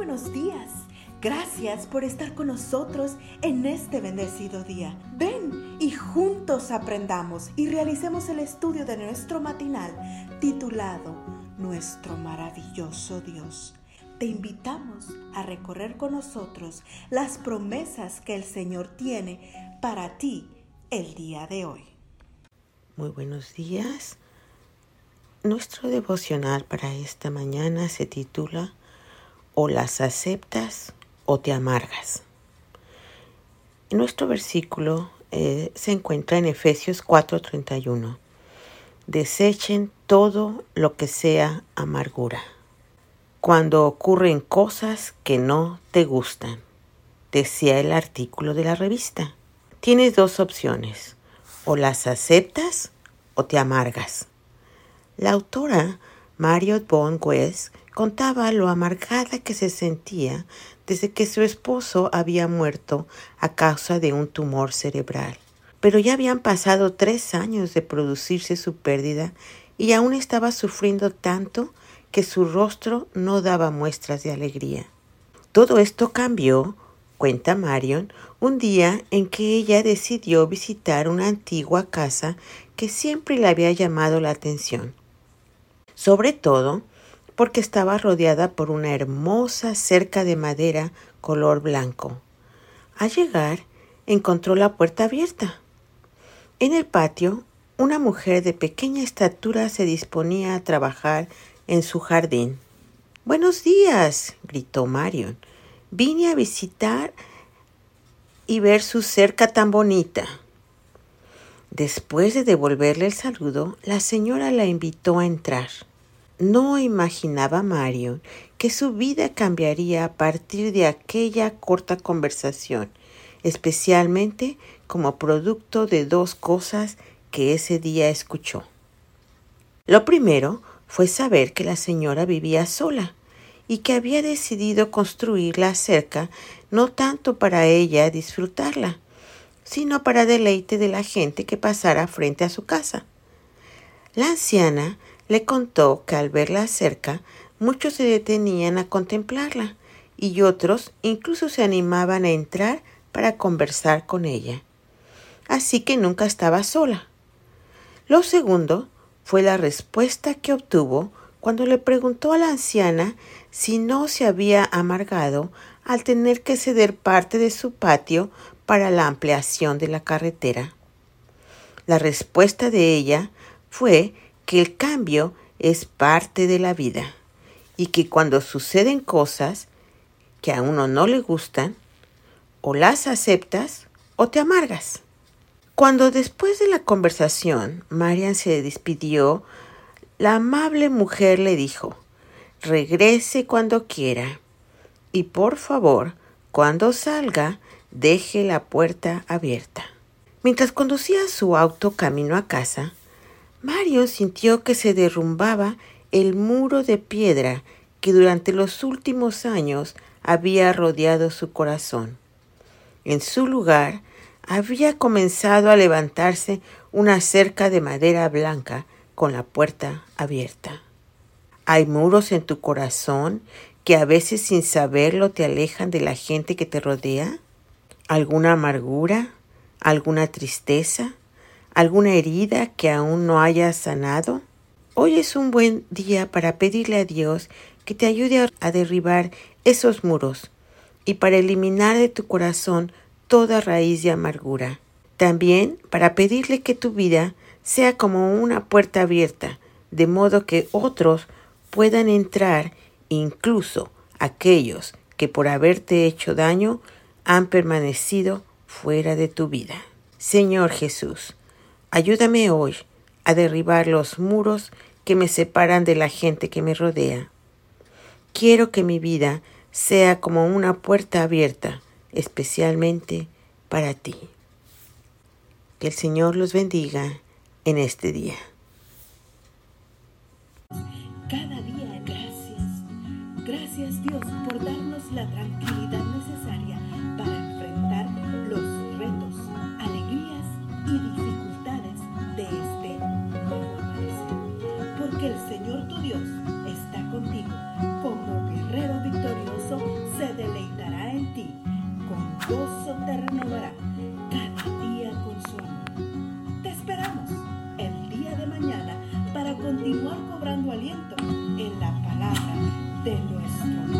buenos días. Gracias por estar con nosotros en este bendecido día. Ven y juntos aprendamos y realicemos el estudio de nuestro matinal titulado Nuestro maravilloso Dios. Te invitamos a recorrer con nosotros las promesas que el Señor tiene para ti el día de hoy. Muy buenos días. Nuestro devocional para esta mañana se titula O las aceptas o te amargas. Nuestro versículo eh, se encuentra en Efesios 4:31. Desechen todo lo que sea amargura. Cuando ocurren cosas que no te gustan, decía el artículo de la revista. Tienes dos opciones, o las aceptas o te amargas. La autora Marriott Von West contaba lo amargada que se sentía desde que su esposo había muerto a causa de un tumor cerebral. Pero ya habían pasado tres años de producirse su pérdida y aún estaba sufriendo tanto que su rostro no daba muestras de alegría. Todo esto cambió, cuenta Marion, un día en que ella decidió visitar una antigua casa que siempre le había llamado la atención sobre todo porque estaba rodeada por una hermosa cerca de madera color blanco. Al llegar, encontró la puerta abierta. En el patio, una mujer de pequeña estatura se disponía a trabajar en su jardín. Buenos días, gritó Marion. Vine a visitar y ver su cerca tan bonita. Después de devolverle el saludo, la señora la invitó a entrar. No imaginaba Mario que su vida cambiaría a partir de aquella corta conversación, especialmente como producto de dos cosas que ese día escuchó. Lo primero fue saber que la señora vivía sola y que había decidido construir la cerca no tanto para ella disfrutarla, sino para deleite de la gente que pasara frente a su casa. La anciana le contó que al verla cerca muchos se detenían a contemplarla y otros incluso se animaban a entrar para conversar con ella. Así que nunca estaba sola. Lo segundo fue la respuesta que obtuvo cuando le preguntó a la anciana si no se había amargado al tener que ceder parte de su patio para la ampliación de la carretera. La respuesta de ella fue que el cambio es parte de la vida y que cuando suceden cosas que a uno no le gustan, o las aceptas o te amargas. Cuando después de la conversación Marian se despidió, la amable mujer le dijo, regrese cuando quiera y por favor, cuando salga, deje la puerta abierta. Mientras conducía su auto camino a casa, Mario sintió que se derrumbaba el muro de piedra que durante los últimos años había rodeado su corazón. En su lugar había comenzado a levantarse una cerca de madera blanca con la puerta abierta. Hay muros en tu corazón que a veces sin saberlo te alejan de la gente que te rodea. ¿Alguna amargura? ¿Alguna tristeza? Alguna herida que aún no hayas sanado? Hoy es un buen día para pedirle a Dios que te ayude a derribar esos muros y para eliminar de tu corazón toda raíz de amargura. También para pedirle que tu vida sea como una puerta abierta, de modo que otros puedan entrar, incluso aquellos que por haberte hecho daño han permanecido fuera de tu vida. Señor Jesús, Ayúdame hoy a derribar los muros que me separan de la gente que me rodea. Quiero que mi vida sea como una puerta abierta, especialmente para ti. Que el Señor los bendiga en este día. Cada día gracias. Gracias Dios por darnos la tranquilidad aliento en la palabra de nuestro